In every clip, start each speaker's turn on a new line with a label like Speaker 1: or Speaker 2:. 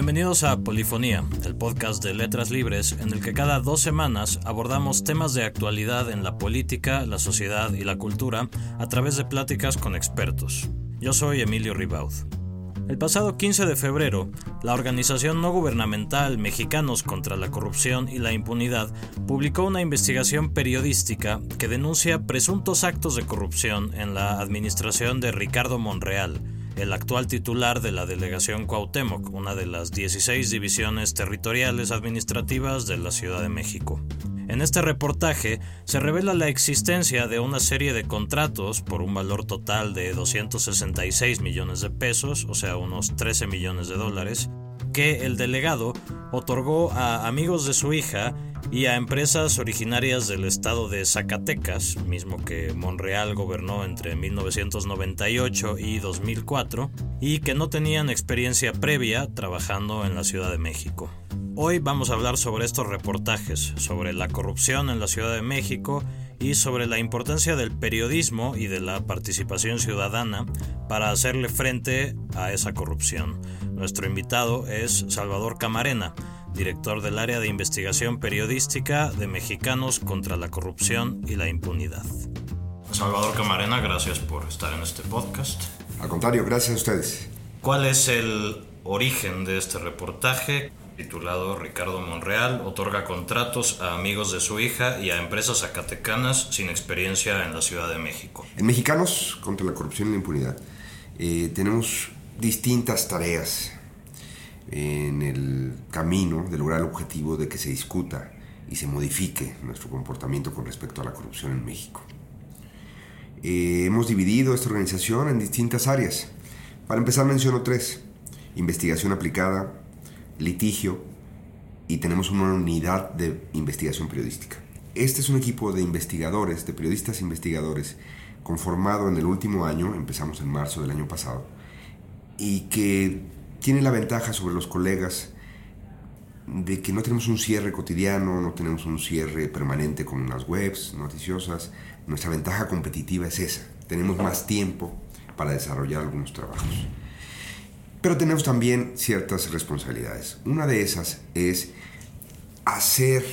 Speaker 1: Bienvenidos a Polifonía, el podcast de Letras Libres en el que cada dos semanas abordamos temas de actualidad en la política, la sociedad y la cultura a través de pláticas con expertos. Yo soy Emilio Ribaud. El pasado 15 de febrero, la organización no gubernamental Mexicanos contra la Corrupción y la Impunidad publicó una investigación periodística que denuncia presuntos actos de corrupción en la administración de Ricardo Monreal, el actual titular de la delegación Cuauhtémoc, una de las 16 divisiones territoriales administrativas de la Ciudad de México. En este reportaje se revela la existencia de una serie de contratos por un valor total de 266 millones de pesos, o sea, unos 13 millones de dólares, que el delegado otorgó a amigos de su hija y a empresas originarias del estado de Zacatecas, mismo que Monreal gobernó entre 1998 y 2004, y que no tenían experiencia previa trabajando en la Ciudad de México. Hoy vamos a hablar sobre estos reportajes, sobre la corrupción en la Ciudad de México y sobre la importancia del periodismo y de la participación ciudadana para hacerle frente a esa corrupción. Nuestro invitado es Salvador Camarena, director del área de investigación periodística de Mexicanos contra la Corrupción y la Impunidad. Salvador Camarena, gracias por estar en este podcast.
Speaker 2: Al contrario, gracias a ustedes.
Speaker 1: ¿Cuál es el origen de este reportaje? titulado Ricardo Monreal otorga contratos a amigos de su hija y a empresas zacatecanas sin experiencia en la Ciudad de México.
Speaker 2: En Mexicanos contra la corrupción y la impunidad eh, tenemos distintas tareas en el camino de lograr el objetivo de que se discuta y se modifique nuestro comportamiento con respecto a la corrupción en México. Eh, hemos dividido esta organización en distintas áreas. Para empezar menciono tres. Investigación aplicada, litigio y tenemos una unidad de investigación periodística. Este es un equipo de investigadores, de periodistas investigadores, conformado en el último año, empezamos en marzo del año pasado, y que tiene la ventaja sobre los colegas de que no tenemos un cierre cotidiano, no tenemos un cierre permanente con las webs noticiosas. Nuestra ventaja competitiva es esa. Tenemos más tiempo para desarrollar algunos trabajos. Pero tenemos también ciertas responsabilidades. Una de esas es hacer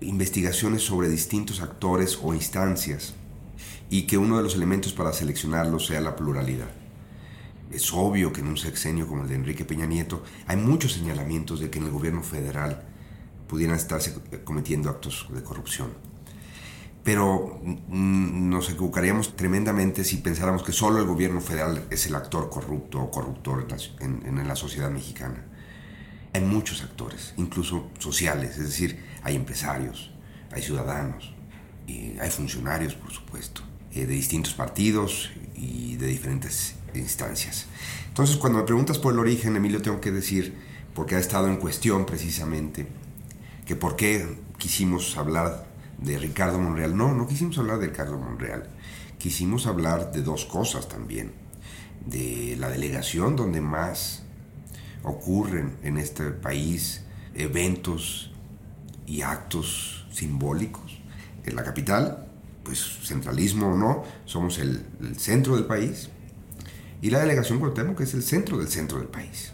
Speaker 2: investigaciones sobre distintos actores o instancias y que uno de los elementos para seleccionarlos sea la pluralidad. Es obvio que en un sexenio como el de Enrique Peña Nieto hay muchos señalamientos de que en el gobierno federal pudieran estarse cometiendo actos de corrupción. Pero nos equivocaríamos tremendamente si pensáramos que solo el gobierno federal es el actor corrupto o corruptor en, la sociedad mexicana. Hay muchos actores, incluso sociales, es decir, hay empresarios, hay ciudadanos, y hay funcionarios, por supuesto, eh, de distintos partidos y de diferentes instancias. Entonces, cuando me preguntas por el origen, Emilio, tengo que decir, porque ha estado en cuestión precisamente, que por qué quisimos hablar de Ricardo Monreal. No, no quisimos hablar de Ricardo Monreal. Quisimos hablar de dos cosas también. De la delegación donde más ocurren en este país eventos y actos simbólicos. En la capital, pues centralismo o no, somos el, centro del país. Y la delegación Cuauhtémoc es el centro del centro del país.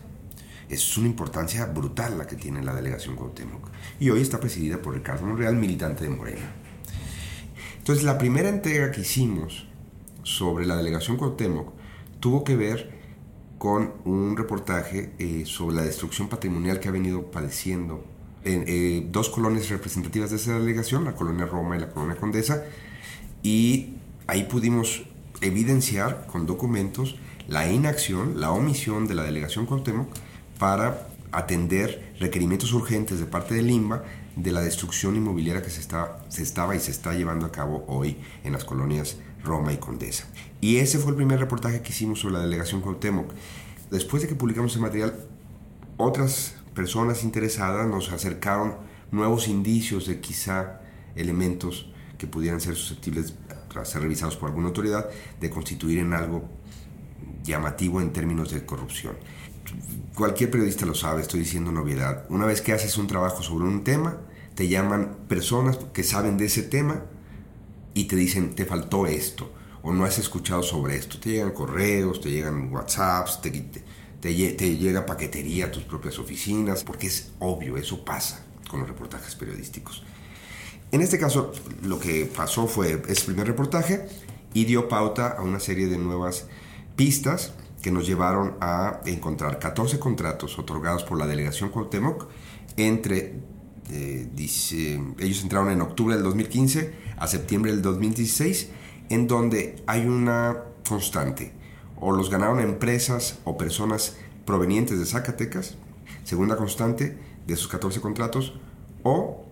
Speaker 2: Es una importancia brutal la que tiene la delegación Cuauhtémoc. Y hoy está presidida por Ricardo Monreal, militante de Morena. Entonces, la primera entrega que hicimos sobre la delegación Cuauhtémoc tuvo que ver con un reportaje eh, sobre la destrucción patrimonial que ha venido padeciendo en eh, dos colonias representativas de esa delegación, la colonia Roma y la colonia Condesa, y ahí pudimos evidenciar con documentos la inacción, la omisión de la delegación Cuauhtémoc para atender requerimientos urgentes de parte del LIMBA de la destrucción inmobiliaria que se, está, se estaba y se está llevando a cabo hoy en las colonias Roma y Condesa. Y ese fue el primer reportaje que hicimos sobre la delegación Cuauhtémoc. Después de que publicamos el material, otras personas interesadas nos acercaron nuevos indicios de quizá elementos que pudieran ser susceptibles, tras ser revisados por alguna autoridad, de constituir en algo llamativo en términos de corrupción cualquier periodista lo sabe, estoy diciendo novedad. Una vez que haces un trabajo sobre un tema, te llaman personas que saben de ese tema y te dicen, te faltó esto, o no has escuchado sobre esto. Te llegan correos, te llegan WhatsApps, te, te, llega paquetería a tus propias oficinas, porque es obvio, eso pasa con los reportajes periodísticos. En este caso, lo que pasó fue ese primer reportaje y dio pauta a una serie de nuevas pistas que nos llevaron a encontrar 14 contratos otorgados por la delegación Cuauhtémoc entre, eh, ellos entraron en octubre del 2015 a septiembre del 2016, en donde hay una constante. O los ganaron empresas o personas provenientes de Zacatecas, segunda constante de esos 14 contratos, o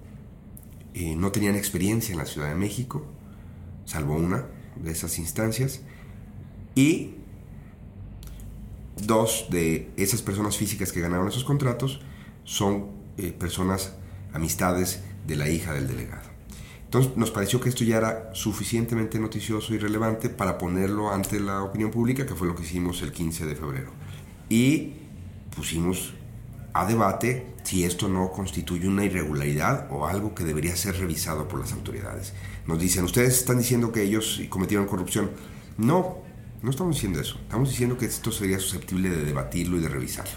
Speaker 2: eh, no tenían experiencia en la Ciudad de México, salvo una de esas instancias, y dos de esas personas físicas que ganaron esos contratos son eh, personas, amistades de la hija del delegado. Entonces nos pareció que esto ya era suficientemente noticioso y relevante para ponerlo ante la opinión pública, que fue lo que hicimos el 15 de febrero. Y pusimos a debate si esto no constituye una irregularidad o algo que debería ser revisado por las autoridades. Nos dicen, ustedes están diciendo que ellos cometieron corrupción. No, no estamos diciendo eso. Estamos diciendo que esto sería susceptible de debatirlo y de revisarlo.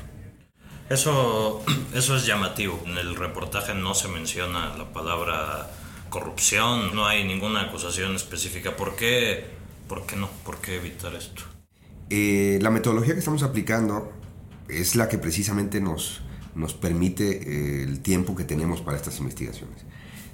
Speaker 1: Eso, eso es llamativo. En el reportaje no se menciona la palabra corrupción, no hay ninguna acusación específica. ¿Por qué, por qué no? ¿Por qué evitar esto?
Speaker 2: Eh, la metodología que estamos aplicando es la que precisamente nos, nos permite eh, el tiempo que tenemos para estas investigaciones.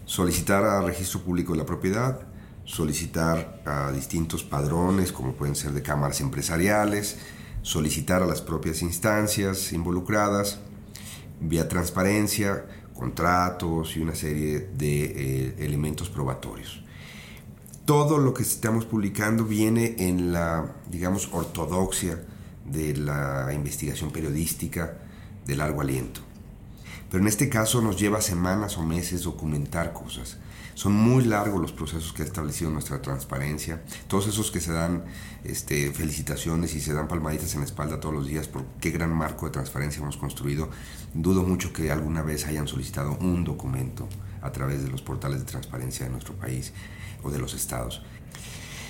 Speaker 2: Solicitar al registro público de la propiedad, solicitar a distintos padrones, como pueden ser de cámaras empresariales, solicitar a las propias instancias involucradas, vía transparencia, contratos y una serie de eh, elementos probatorios. Todo lo que estamos publicando viene en la, digamos, ortodoxia de la investigación periodística de largo aliento. Pero en este caso nos lleva semanas o meses documentar cosas. Son muy largos los procesos que ha establecido nuestra transparencia. Todos esos que se dan este, felicitaciones y se dan palmaditas en la espalda todos los días por qué gran marco de transparencia hemos construido. Dudo mucho que alguna vez hayan solicitado un documento a través de los portales de transparencia de nuestro país o de los estados.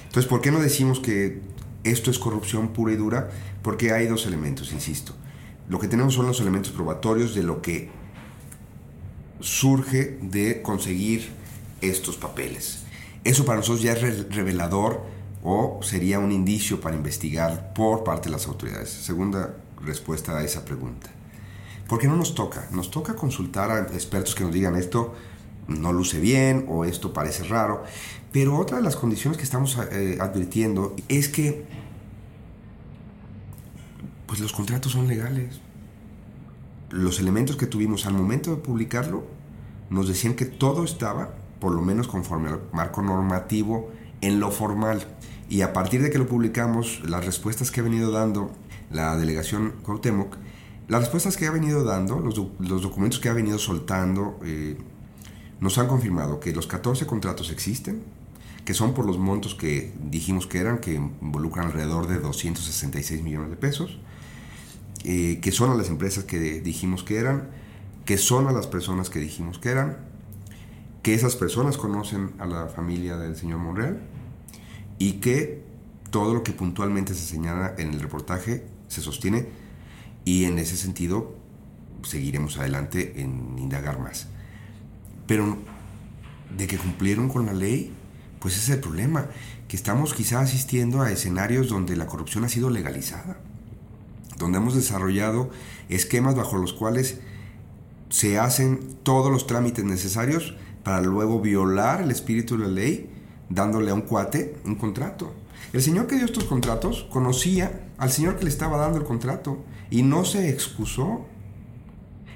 Speaker 2: Entonces, ¿por qué no decimos que esto es corrupción pura y dura? Porque hay dos elementos, insisto. Lo que tenemos son los elementos probatorios de lo que surge de conseguir estos papeles. Eso para nosotros ya es revelador o sería un indicio para investigar por parte de las autoridades. Segunda respuesta a esa pregunta. ¿Por qué no nos toca? Nos toca consultar a expertos que nos digan esto no luce bien o esto parece raro. Pero otra de las condiciones que estamos eh, advirtiendo es que pues los contratos son legales. Los elementos que tuvimos al momento de publicarlo nos decían que todo estaba por lo menos conforme al marco normativo en lo formal. Y a partir de que lo publicamos, las respuestas que ha venido dando la delegación Cuauhtémoc, las respuestas que ha venido dando, los, los documentos que ha venido soltando, eh, nos han confirmado que los 14 contratos existen, que son por los montos que dijimos que eran, que involucran alrededor de 266 millones de pesos, eh, que son a las empresas que dijimos que eran, que son a las personas que dijimos que eran, que esas personas conocen a la familia del señor Monreal y que todo lo que puntualmente se señala en el reportaje se sostiene y en ese sentido seguiremos adelante en indagar más. Pero de que cumplieron con la ley, pues ese es el problema, que estamos quizá asistiendo a escenarios donde la corrupción ha sido legalizada, donde hemos desarrollado esquemas bajo los cuales se hacen todos los trámites necesarios para luego violar el espíritu de la ley dándole a un cuate un contrato. El señor que dio estos contratos conocía al señor que le estaba dando el contrato y no se excusó.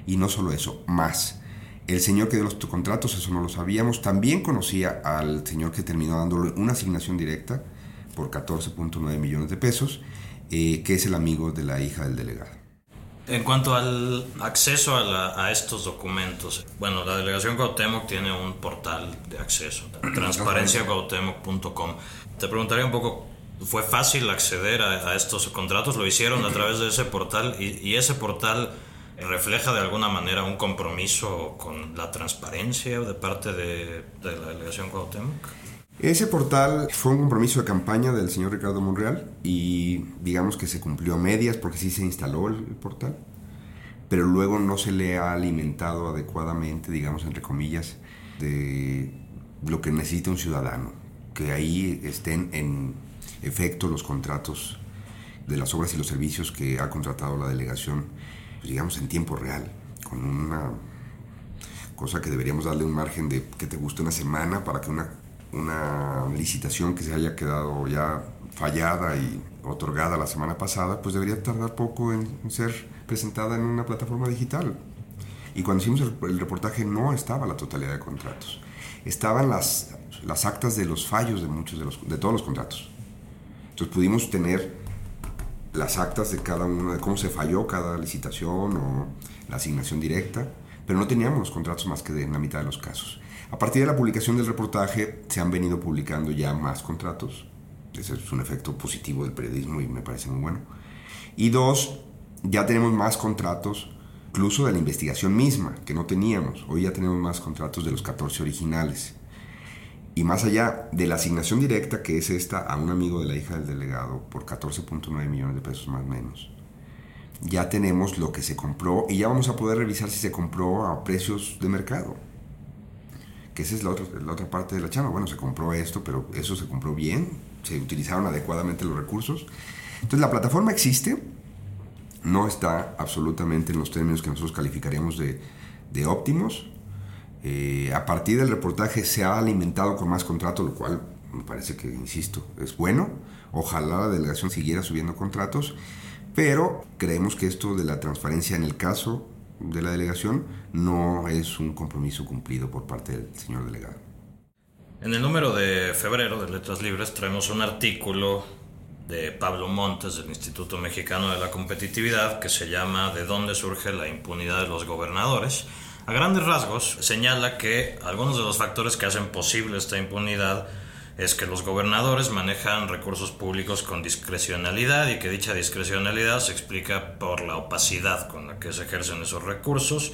Speaker 2: Y no solo eso, más. El señor que dio los contratos, eso no lo sabíamos, también conocía al señor que terminó dándole una asignación directa por 14.9 millones de pesos, eh, que es el amigo de la hija del delegado.
Speaker 1: En cuanto al acceso a, estos documentos, bueno, la delegación Cuauhtémoc tiene un portal de acceso, transparenciacuauhtémoc.com. Te preguntaría un poco, ¿fue fácil acceder a, estos contratos? ¿Lo hicieron a través de ese portal? ¿Y, ese portal refleja de alguna manera un compromiso con la transparencia de parte de, de la delegación Cuauhtémoc?
Speaker 2: Ese portal fue un compromiso de campaña del señor Ricardo Monreal y digamos que se cumplió a medias porque sí se instaló el, portal, pero luego no se le ha alimentado adecuadamente, digamos entre comillas, de lo que necesita un ciudadano, que ahí estén en efecto los contratos de las obras y los servicios que ha contratado la delegación, digamos en tiempo real, con una cosa que deberíamos darle un margen de que te guste una semana para que una una licitación que se haya quedado ya fallada y otorgada la semana pasada, pues debería tardar poco en ser presentada en una plataforma digital. Y cuando hicimos el, reportaje no estaba la totalidad de contratos. Estaban las, las actas de los fallos de muchos de, los, de todos los contratos. Entonces pudimos tener las actas de cada uno, de cómo se falló cada licitación o la asignación directa, pero no teníamos los contratos más que de, en la mitad de los casos. A partir de la publicación del reportaje se han venido publicando ya más contratos. Ese es un efecto positivo del periodismo y me parece muy bueno. Y dos, ya tenemos más contratos, incluso de la investigación misma, que no teníamos. Hoy ya tenemos más contratos de los 14 originales. Y más allá de la asignación directa, que es esta a un amigo de la hija del delegado por 14.9 millones de pesos más o menos, ya tenemos lo que se compró y ya vamos a poder revisar si se compró a precios de mercado que esa es la otra, la otra parte de la chama. Bueno, se compró esto, pero eso se compró bien, se utilizaron adecuadamente los recursos. Entonces la plataforma existe, no está absolutamente en los términos que nosotros calificaríamos de, de óptimos. Eh, a partir del reportaje se ha alimentado con más contratos, lo cual me parece que, insisto, es bueno. Ojalá la delegación siguiera subiendo contratos, pero creemos que esto de la transparencia en el caso de la delegación no es un compromiso cumplido por parte del señor delegado.
Speaker 1: En el número de febrero de Letras Libres traemos un artículo de Pablo Montes del Instituto Mexicano de la Competitividad que se llama ¿De dónde surge la impunidad de los gobernadores? A grandes rasgos señala que algunos de los factores que hacen posible esta impunidad es que los gobernadores manejan recursos públicos con discrecionalidad y que dicha discrecionalidad se explica por la opacidad con la que se ejercen esos recursos.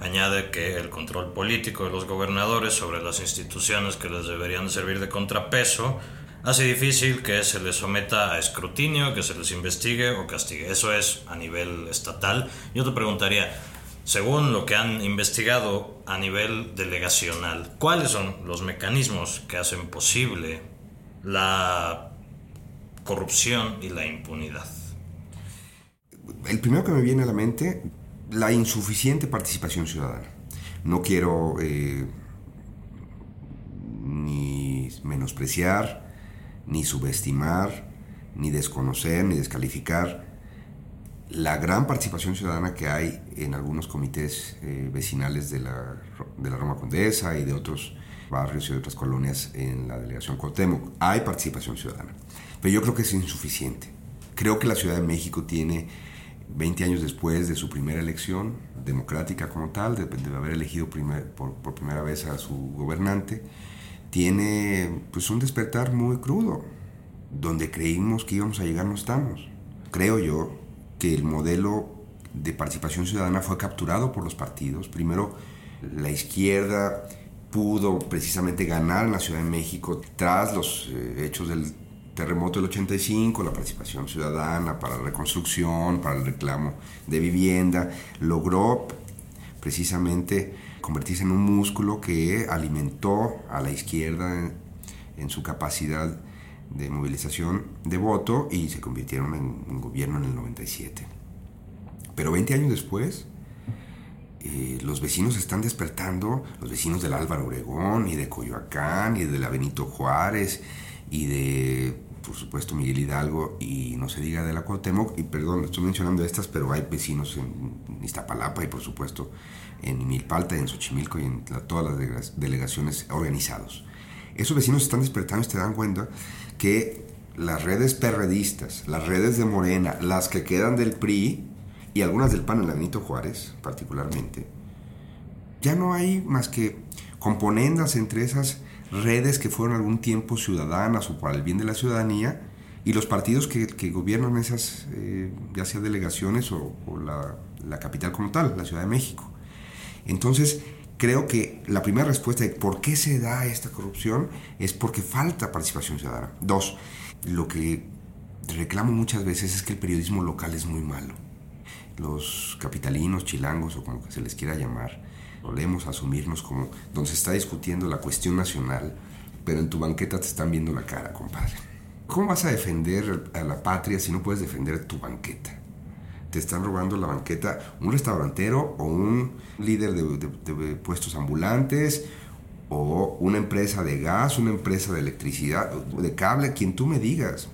Speaker 1: Añade que el control político de los gobernadores sobre las instituciones que les deberían servir de contrapeso hace difícil que se les someta a escrutinio, que se les investigue o castigue. Eso es a nivel estatal. Yo te preguntaría, según lo que han investigado a nivel delegacional, ¿cuáles son los mecanismos que hacen posible la corrupción y la impunidad?
Speaker 2: El primero que me viene a la mente, la insuficiente participación ciudadana. No quiero eh, ni menospreciar, ni subestimar, ni desconocer, ni descalificar la gran participación ciudadana que hay en algunos comités eh, vecinales de la, de la Roma Condesa y de otros barrios y de otras colonias en la delegación Cuauhtémoc. Hay participación ciudadana, pero yo creo que es insuficiente. Creo que la Ciudad de México tiene 20 años después de su primera elección democrática como tal, de, haber elegido por, por, primera vez a su gobernante, tiene pues un despertar muy crudo. Donde creímos que íbamos a llegar no estamos. Creo yo que el modelo de participación ciudadana fue capturado por los partidos. Primero, la izquierda pudo precisamente ganar en la Ciudad de México tras los eh, hechos del terremoto del 85, la participación ciudadana para la reconstrucción, para el reclamo de vivienda, logró precisamente convertirse en un músculo que alimentó a la izquierda en su capacidad de movilización de voto y se convirtieron en gobierno en el 97. Pero 20 años después, eh, los vecinos están despertando, los vecinos del Álvaro Obregón y de Coyoacán y de la Benito Juárez y de, por supuesto, Miguel Hidalgo y no se diga de la Cuauhtémoc, y perdón, estoy mencionando estas, pero hay vecinos en Iztapalapa y por supuesto en Milpalta, en Xochimilco y en todas las delegaciones organizados. Esos vecinos están despertando y se dan cuenta que las redes perredistas, las redes de Morena, las que quedan del PRI y algunas del PAN, el Benito Juárez particularmente, ya no hay más que componendas entre esas redes que fueron algún tiempo ciudadanas o para el bien de la ciudadanía y los partidos que, gobiernan esas, eh, ya sea delegaciones o, la, la capital como tal, la Ciudad de México. Entonces, creo que la primera respuesta de por qué se da esta corrupción es porque falta participación ciudadana. Dos, lo que reclamo muchas veces es que el periodismo local es muy malo. Los capitalinos, chilangos o como que se les quiera llamar, solemos asumirnos como donde se está discutiendo la cuestión nacional, pero en tu banqueta te están viendo la cara, compadre. ¿Cómo vas a defender a la patria si no puedes defender tu banqueta? Te están robando la banqueta un restaurantero o un líder de, puestos ambulantes o una empresa de gas, una empresa de electricidad, de cable, quien tú me digas.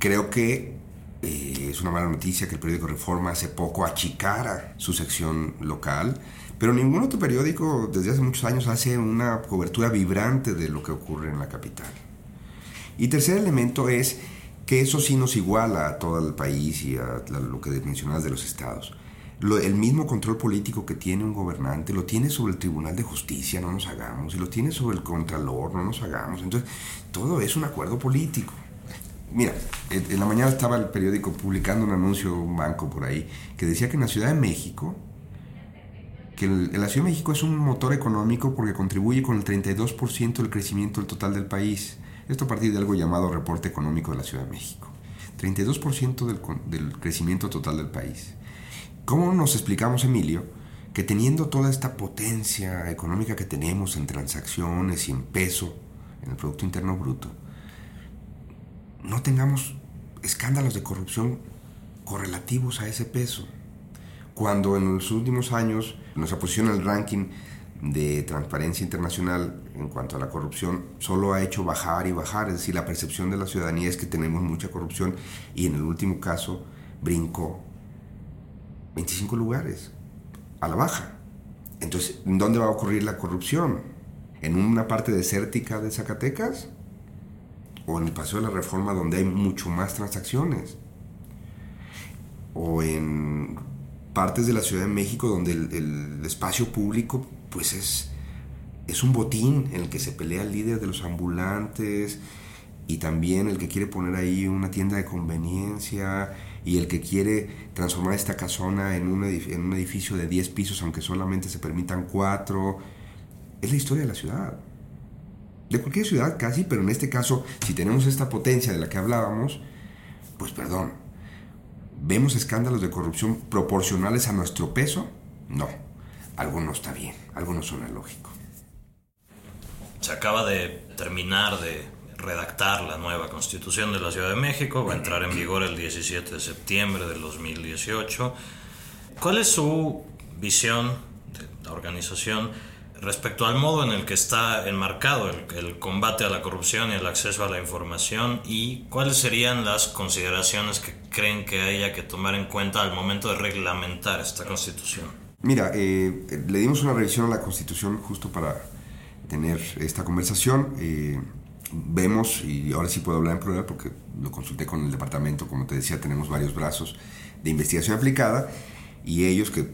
Speaker 2: Creo que eh, es una mala noticia que el periódico Reforma hace poco achicara su sección local, pero ningún otro periódico desde hace muchos años hace una cobertura vibrante de lo que ocurre en la capital. Y tercer elemento es que eso sí nos iguala a todo el país y a lo que mencionabas de los estados. el mismo control político que tiene un gobernante lo tiene sobre el Tribunal de Justicia, no nos hagamos, y lo tiene sobre el Contralor, no nos hagamos. Entonces, todo es un acuerdo político. Mira, en la mañana estaba el periódico publicando un anuncio, un banco por ahí, que decía que en la Ciudad de México, que en la Ciudad de México es un motor económico porque contribuye con el 32% del crecimiento del total del país. Esto a partir de algo llamado Reporte Económico de la Ciudad de México. 32% del, del crecimiento total del país. ¿Cómo nos explicamos, Emilio, que teniendo toda esta potencia económica que tenemos en transacciones y en peso en el Producto Interno Bruto, no tengamos escándalos de corrupción correlativos a ese peso. Cuando en los últimos años nuestra posición en el ranking de transparencia internacional en cuanto a la corrupción solo ha hecho bajar y bajar, es decir, la percepción de la ciudadanía es que tenemos mucha corrupción y en el último caso brincó 25 lugares a la baja. Entonces, ¿dónde va a ocurrir la corrupción? ¿En una parte desértica de Zacatecas? o en el Paseo de la Reforma donde hay mucho más transacciones, o en partes de la Ciudad de México donde el, espacio público pues es, es un botín en el que se pelea el líder de los ambulantes y también el que quiere poner ahí una tienda de conveniencia y el que quiere transformar esta casona en un, en un edificio de 10 pisos aunque solamente se permitan 4. Es la historia de la ciudad de cualquier ciudad casi, pero en este caso, si tenemos esta potencia de la que hablábamos, pues perdón, ¿vemos escándalos de corrupción proporcionales a nuestro peso? No, algo no está bien, algo no suena lógico.
Speaker 1: Se acaba de terminar de redactar la nueva constitución de la Ciudad de México, va a entrar en vigor el 17 de septiembre del 2018. ¿Cuál es su visión de la organización? respecto al modo en el que está enmarcado el, combate a la corrupción y el acceso a la información y cuáles serían las consideraciones que creen que haya que tomar en cuenta al momento de reglamentar esta constitución.
Speaker 2: Mira, eh, le dimos una revisión a la constitución justo para tener esta conversación. Eh, vemos, y ahora sí puedo hablar en plural porque lo consulté con el departamento, como te decía, tenemos varios brazos de investigación aplicada y ellos que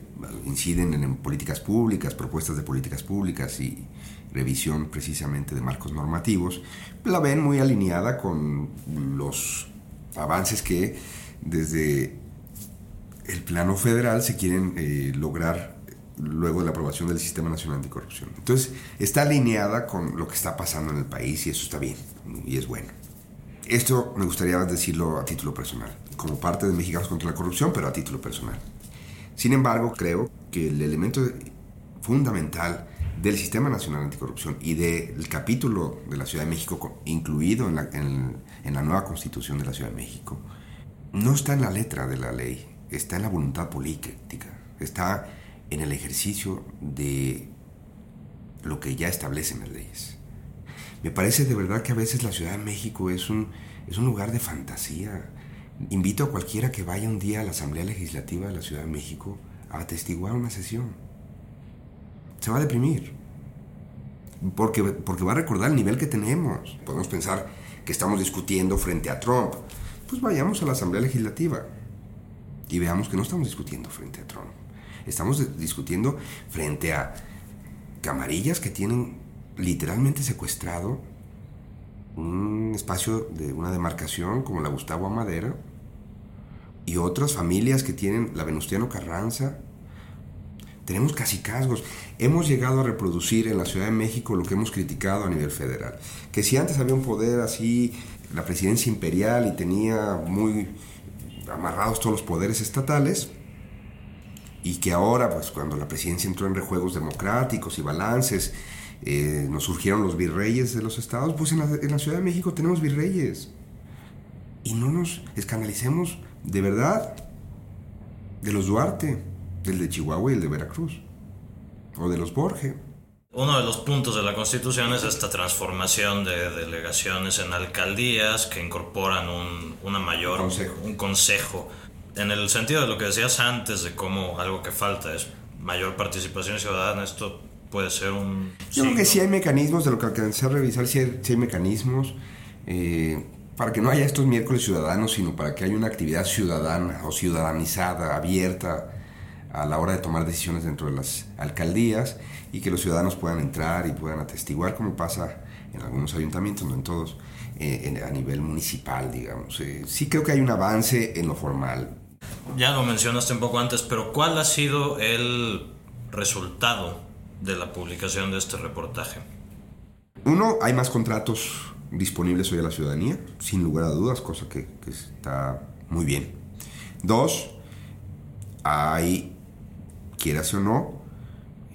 Speaker 2: inciden en políticas públicas, propuestas de políticas públicas y revisión precisamente de marcos normativos, la ven muy alineada con los avances que desde el plano federal se quieren eh, lograr luego de la aprobación del Sistema Nacional Anticorrupción. Entonces, está alineada con lo que está pasando en el país y eso está bien y es bueno. Esto me gustaría decirlo a título personal, como parte de Mexicanos contra la Corrupción, pero a título personal. Sin embargo, creo que el elemento fundamental del Sistema Nacional Anticorrupción y del capítulo de la Ciudad de México incluido en la, en la nueva constitución de la Ciudad de México, no está en la letra de la ley, está en la voluntad política, está en el ejercicio de lo que ya establecen las leyes. Me parece de verdad que a veces la Ciudad de México es un, es un lugar de fantasía, Invito a cualquiera que vaya un día a la Asamblea Legislativa de la Ciudad de México a atestiguar una sesión. Se va a deprimir. Porque, porque va a recordar el nivel que tenemos. Podemos pensar que estamos discutiendo frente a Trump. Pues vayamos a la Asamblea Legislativa y veamos que no estamos discutiendo frente a Trump. Estamos discutiendo frente a camarillas que tienen literalmente secuestrado un espacio de una demarcación como la Gustavo Amadera y otras familias que tienen la Venustiano Carranza, tenemos casicazgos. Hemos llegado a reproducir en la Ciudad de México lo que hemos criticado a nivel federal. Que si antes había un poder así, la presidencia imperial y tenía muy amarrados todos los poderes estatales, y que ahora, pues cuando la presidencia entró en rejuegos democráticos y balances, eh, nos surgieron los virreyes de los estados, pues en la, Ciudad de México tenemos virreyes. Y no nos escandalicemos de verdad de los Duarte, del de Chihuahua y el de Veracruz, o de los Borges.
Speaker 1: Uno de los puntos de la Constitución es esta transformación de delegaciones en alcaldías que incorporan un, una mayor,
Speaker 2: consejo.
Speaker 1: un consejo. En el sentido de lo que decías antes, de cómo algo que falta es mayor participación ciudadana, esto puede ser un...
Speaker 2: Yo creo que sí hay mecanismos, de lo que alcancé a revisar, sí hay, sí hay mecanismos eh, para que no haya estos miércoles ciudadanos, sino para que haya una actividad ciudadana o ciudadanizada, abierta a la hora de tomar decisiones dentro de las alcaldías y que los ciudadanos puedan entrar y puedan atestiguar, como pasa en algunos ayuntamientos, no en todos, eh, en- a nivel municipal, digamos. Eh, sí creo que hay un avance en lo formal.
Speaker 1: Ya lo mencionaste un poco antes, pero ¿cuál ha sido el resultado de la publicación de este reportaje?
Speaker 2: Uno, hay más contratos disponibles hoy a la ciudadanía, sin lugar a dudas, cosa que, que está muy bien. Dos, hay, quieras o no,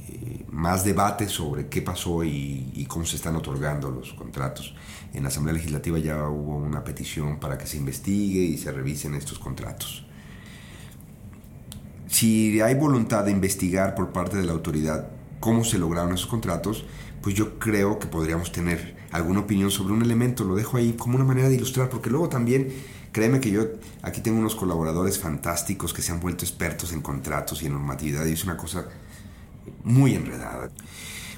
Speaker 2: eh, más debate sobre qué pasó y, y cómo se están otorgando los contratos. En la Asamblea Legislativa ya hubo una petición para que se investigue y se revisen estos contratos. Si hay voluntad de investigar por parte de la autoridad cómo se lograron esos contratos, pues yo creo que podríamos tener alguna opinión sobre un elemento. Lo dejo ahí como una manera de ilustrar, porque luego también, créeme que yo aquí tengo unos colaboradores fantásticos que se han vuelto expertos en contratos y en normatividad y es una cosa muy enredada.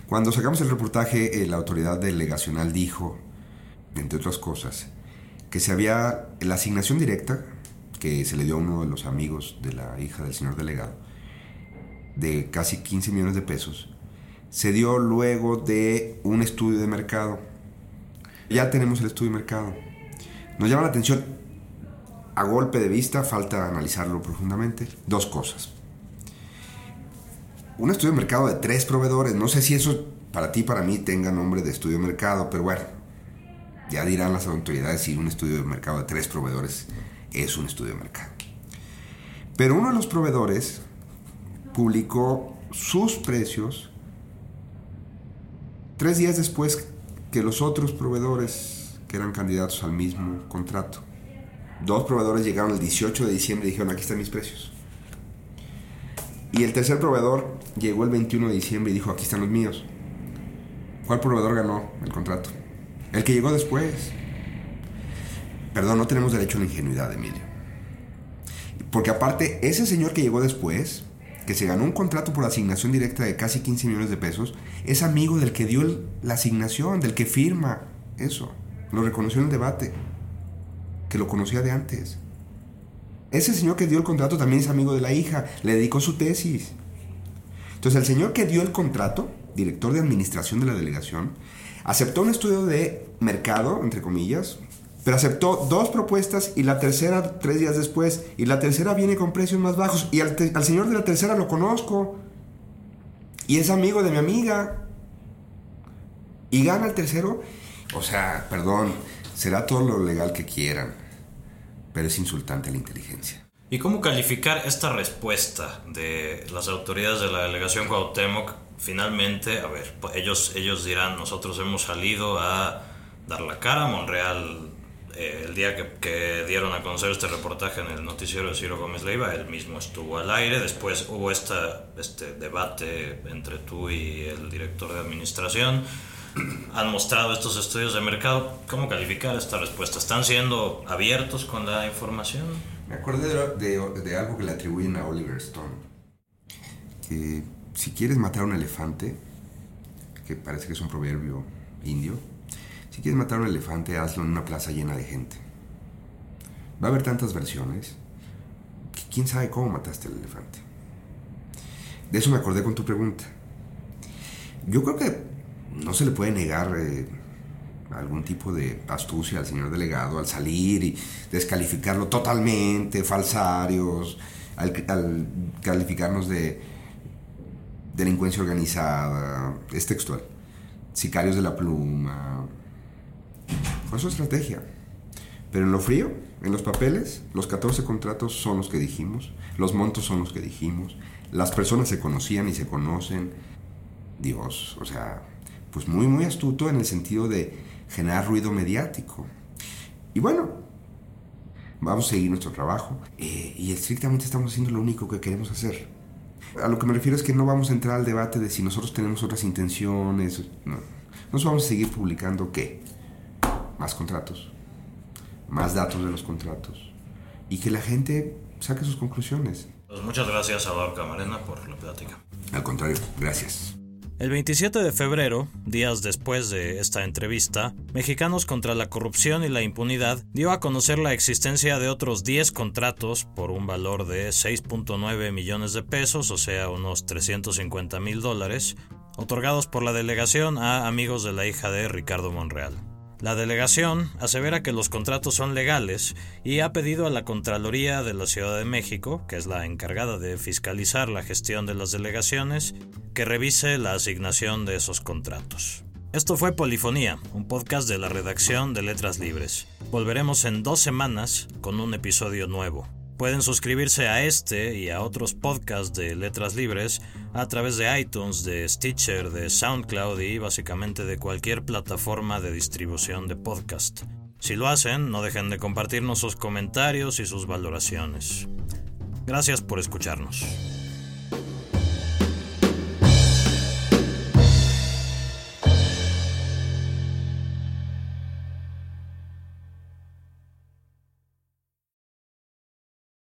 Speaker 2: Cuando sacamos el reportaje, eh, la autoridad delegacional dijo, entre otras cosas, que se había la asignación directa que se le dio a uno de los amigos de la hija del señor delegado, de casi 15 millones de pesos, se dio luego de un estudio de mercado. Ya tenemos el estudio de mercado. Nos llama la atención, a golpe de vista, falta analizarlo profundamente, dos cosas. Un estudio de mercado de tres proveedores, no sé si eso para ti, para mí, tenga nombre de estudio de mercado, pero bueno, ya dirán las autoridades si un estudio de mercado de tres proveedores es un estudio de mercado. Pero uno de los proveedores publicó sus precios tres días después que los otros proveedores que eran candidatos al mismo contrato. Dos proveedores llegaron el 18 de diciembre y dijeron, aquí están mis precios. Y el tercer proveedor llegó el 21 de diciembre y dijo, aquí están los míos. ¿Cuál proveedor ganó el contrato? El que llegó después. Perdón, no tenemos derecho a la ingenuidad, Emilio. Porque aparte, ese señor que llegó después, que se ganó un contrato por asignación directa de casi 15 millones de pesos, es amigo del que dio la asignación, del que firma eso. Lo reconoció en el debate, que lo conocía de antes. Ese señor que dio el contrato también es amigo de la hija, le dedicó su tesis. Entonces el señor que dio el contrato, director de administración de la delegación, aceptó un estudio de mercado, entre comillas, pero aceptó dos propuestas y la tercera tres días después, y la tercera viene con precios más bajos, y al, señor de la tercera lo conozco, y es amigo de mi amiga, y gana el tercero, o sea, perdón, será todo lo legal que quieran, pero es insultante a la inteligencia.
Speaker 1: ¿Y cómo calificar esta respuesta de las autoridades de la delegación Cuauhtémoc? Finalmente, a ver, pues ellos, ellos dirán, nosotros hemos salido a dar la cara a Monreal eh, el día que, dieron a conocer este reportaje en el noticiero de Ciro Gómez Leiva, él mismo estuvo al aire, después hubo esta, este debate entre tú y el director de administración, han mostrado estos estudios de mercado, ¿cómo calificar esta respuesta? ¿Están siendo abiertos con la información?
Speaker 2: Me acordé de, algo que le atribuyen a Oliver Stone. Que si quieres matar un elefante, que parece que es un proverbio indio, si quieres matar un elefante, hazlo en una plaza llena de gente. Va a haber tantas versiones que quién sabe cómo mataste al elefante. De eso me acordé con tu pregunta. Yo creo que no se le puede negar eh, algún tipo de astucia al señor delegado al salir y descalificarlo totalmente, falsarios, al, al calificarnos de delincuencia organizada, es textual, sicarios de la pluma. Fue su estrategia. Pero en lo frío, en los papeles, los 14 contratos son los que dijimos, los montos son los que dijimos, las personas se conocían y se conocen. Dios, o sea, pues muy, muy astuto en el sentido de generar ruido mediático. Y bueno, vamos a seguir nuestro trabajo eh, y estrictamente estamos haciendo lo único que queremos hacer. A lo que me refiero es que no vamos a entrar al debate de si nosotros tenemos otras intenciones. No. Nos vamos a seguir publicando qué? Más contratos, más datos de los contratos y que la gente saque sus conclusiones.
Speaker 1: Pues muchas gracias, Salvador Camarena, por la plática.
Speaker 2: Al contrario, gracias.
Speaker 1: El 27 de febrero, días después de esta entrevista, Mexicanos contra la Corrupción y la Impunidad dio a conocer la existencia de otros 10 contratos por un valor de 6.9 millones de pesos, o sea, unos 350 mil dólares, otorgados por la delegación a amigos de la hija de Ricardo Monreal. La delegación asevera que los contratos son legales y ha pedido a la Contraloría de la Ciudad de México, que es la encargada de fiscalizar la gestión de las delegaciones, que revise la asignación de esos contratos. Esto fue Polifonía, un podcast de la redacción de Letras Libres. Volveremos en dos semanas con un episodio nuevo. Pueden suscribirse a este y a otros podcasts de Letras Libres a través de iTunes, de Stitcher, de SoundCloud y básicamente de cualquier plataforma de distribución de podcast. Si lo hacen, no dejen de compartirnos sus comentarios y sus valoraciones. Gracias por escucharnos.